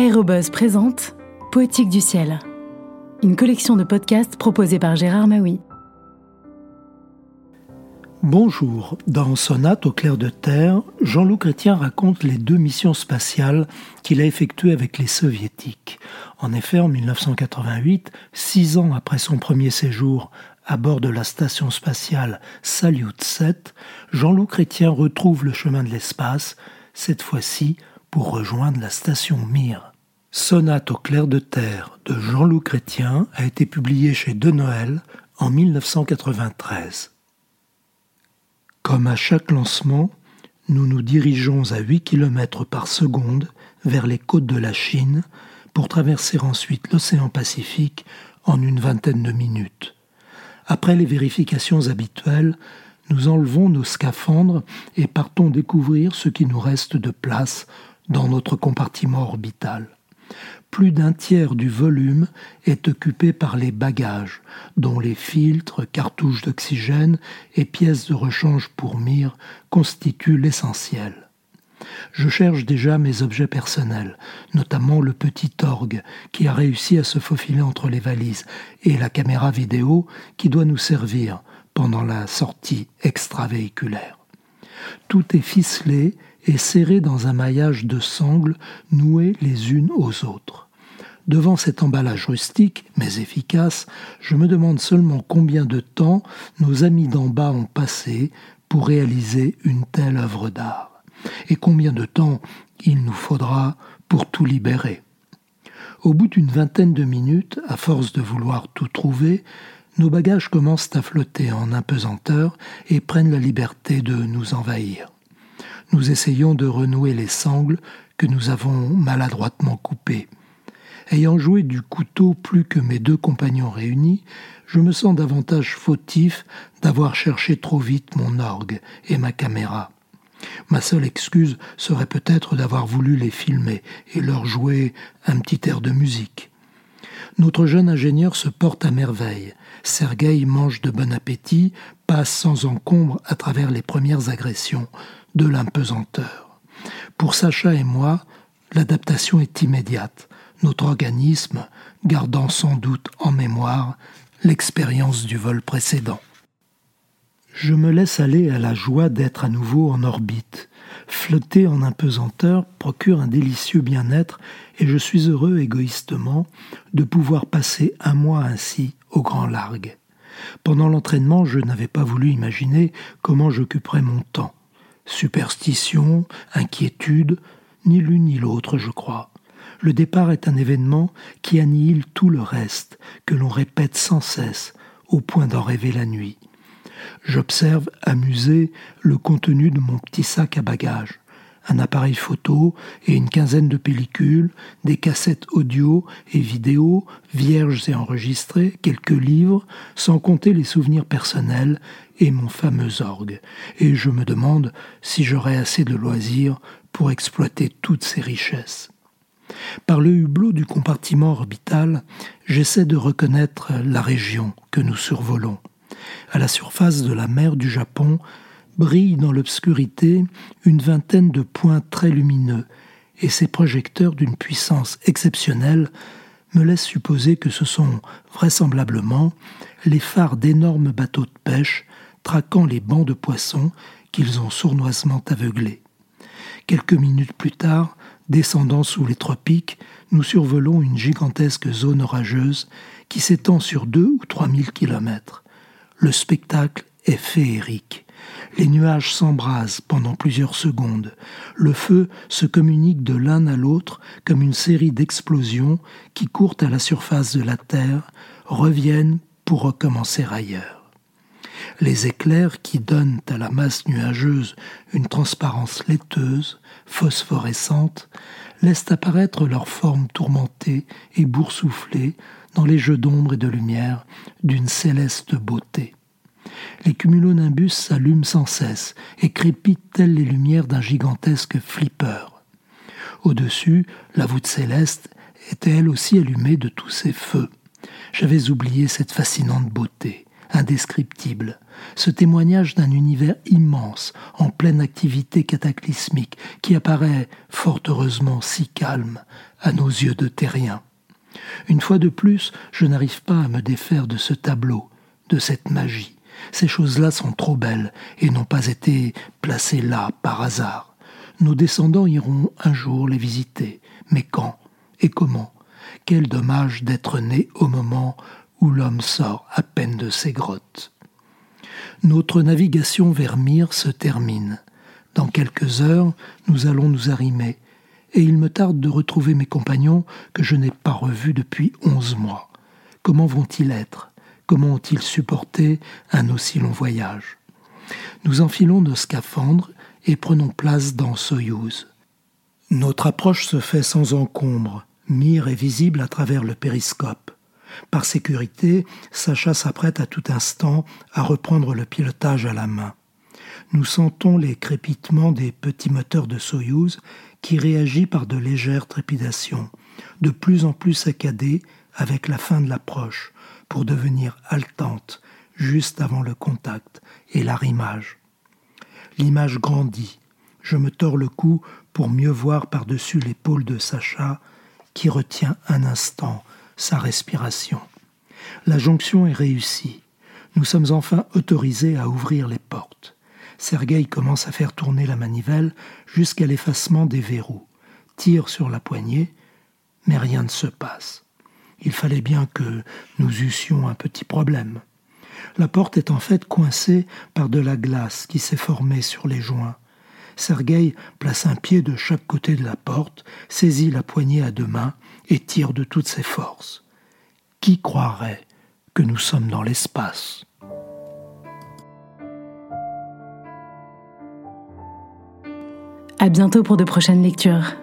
Aérobuzz présente Poétique du ciel, une collection de podcasts proposée par Gérard Maui. Bonjour, dans Sonate au clair de terre, Jean-Loup Chrétien raconte les deux missions spatiales qu'il a effectuées avec les soviétiques. En effet, en 1988, six ans après son premier séjour à bord de la station spatiale Salyut 7, Jean-Loup Chrétien retrouve le chemin de l'espace, cette fois-ci pour rejoindre la station Mir. Sonate au clair de terre de Jean-Loup Chrétien a été publié chez De Noël en 1993. Comme à chaque lancement, nous nous dirigeons à 8 km par seconde vers les côtes de la Chine pour traverser ensuite l'océan Pacifique en une vingtaine de minutes. Après les vérifications habituelles, nous enlevons nos scaphandres et partons découvrir ce qui nous reste de place dans notre compartiment orbital. Plus d'un tiers du volume est occupé par les bagages, dont les filtres, cartouches d'oxygène et pièces de rechange pour mire constituent l'essentiel. Je cherche déjà mes objets personnels, notamment le petit orgue qui a réussi à se faufiler entre les valises et la caméra vidéo qui doit nous servir pendant la sortie extravéhiculaire. Tout est ficelé et serré dans un maillage de sangles nouées les unes aux autres. Devant cet emballage rustique, mais efficace, je me demande seulement combien de temps nos amis d'en bas ont passé pour réaliser une telle œuvre d'art, et combien de temps il nous faudra pour tout libérer. Au bout d'une vingtaine de minutes, à force de vouloir tout trouver, nos bagages commencent à flotter en impesanteur et prennent la liberté de nous envahir nous essayons de renouer les sangles que nous avons maladroitement coupées. Ayant joué du couteau plus que mes deux compagnons réunis, je me sens davantage fautif d'avoir cherché trop vite mon orgue et ma caméra. Ma seule excuse serait peut-être d'avoir voulu les filmer et leur jouer un petit air de musique. Notre jeune ingénieur se porte à merveille. Sergueï mange de bon appétit, passe sans encombre à travers les premières agressions de l'impesanteur. Pour Sacha et moi, l'adaptation est immédiate, notre organisme gardant sans doute en mémoire l'expérience du vol précédent. Je me laisse aller à la joie d'être à nouveau en orbite. Flotter en impesanteur procure un délicieux bien-être et je suis heureux égoïstement de pouvoir passer un mois ainsi au grand largue. Pendant l'entraînement, je n'avais pas voulu imaginer comment j'occuperais mon temps. Superstition, inquiétude, ni l'une ni l'autre, je crois. Le départ est un événement qui annihile tout le reste, que l'on répète sans cesse, au point d'en rêver la nuit. J'observe, amusé, le contenu de mon petit sac à bagages un appareil photo et une quinzaine de pellicules, des cassettes audio et vidéo, vierges et enregistrées, quelques livres, sans compter les souvenirs personnels et mon fameux orgue. Et je me demande si j'aurai assez de loisirs pour exploiter toutes ces richesses. Par le hublot du compartiment orbital, j'essaie de reconnaître la région que nous survolons. À la surface de la mer du Japon, brillent dans l'obscurité une vingtaine de points très lumineux, et ces projecteurs d'une puissance exceptionnelle me laissent supposer que ce sont vraisemblablement les phares d'énormes bateaux de pêche traquant les bancs de poissons qu'ils ont sournoisement aveuglés. Quelques minutes plus tard, descendant sous les tropiques, nous survolons une gigantesque zone orageuse qui s'étend sur deux ou trois mille kilomètres. Le spectacle est féerique. Les nuages s'embrasent pendant plusieurs secondes. Le feu se communique de l'un à l'autre comme une série d'explosions qui courent à la surface de la Terre, reviennent pour recommencer ailleurs. Les éclairs qui donnent à la masse nuageuse une transparence laiteuse, phosphorescente, laissent apparaître leurs formes tourmentées et boursouflées dans les jeux d'ombre et de lumière d'une céleste beauté les cumulonimbus s'allument sans cesse et crépitent telles les lumières d'un gigantesque flipper. Au-dessus, la voûte céleste était elle aussi allumée de tous ces feux. J'avais oublié cette fascinante beauté, indescriptible, ce témoignage d'un univers immense, en pleine activité cataclysmique, qui apparaît, fort heureusement, si calme à nos yeux de terriens. Une fois de plus, je n'arrive pas à me défaire de ce tableau, de cette magie. Ces choses-là sont trop belles et n'ont pas été placées là par hasard. Nos descendants iront un jour les visiter, mais quand et comment? Quel dommage d'être né au moment où l'homme sort à peine de ses grottes. Notre navigation vers Myre se termine. Dans quelques heures, nous allons nous arrimer, et il me tarde de retrouver mes compagnons que je n'ai pas revus depuis onze mois. Comment vont-ils être? Comment ont-ils supporté un aussi long voyage? Nous enfilons nos scaphandres et prenons place dans Soyouz. Notre approche se fait sans encombre. Mire est visible à travers le périscope. Par sécurité, Sacha s'apprête à tout instant à reprendre le pilotage à la main. Nous sentons les crépitements des petits moteurs de Soyouz qui réagit par de légères trépidations, de plus en plus saccadées avec la fin de l'approche, pour devenir haletante juste avant le contact et l'arrimage. L'image grandit. Je me tords le cou pour mieux voir par-dessus l'épaule de Sacha, qui retient un instant sa respiration. La jonction est réussie. Nous sommes enfin autorisés à ouvrir les portes. Sergueï commence à faire tourner la manivelle jusqu'à l'effacement des verrous, tire sur la poignée, mais rien ne se passe. Il fallait bien que nous eussions un petit problème. La porte est en fait coincée par de la glace qui s'est formée sur les joints. Sergueï place un pied de chaque côté de la porte, saisit la poignée à deux mains et tire de toutes ses forces. Qui croirait que nous sommes dans l'espace? À bientôt pour de prochaines lectures.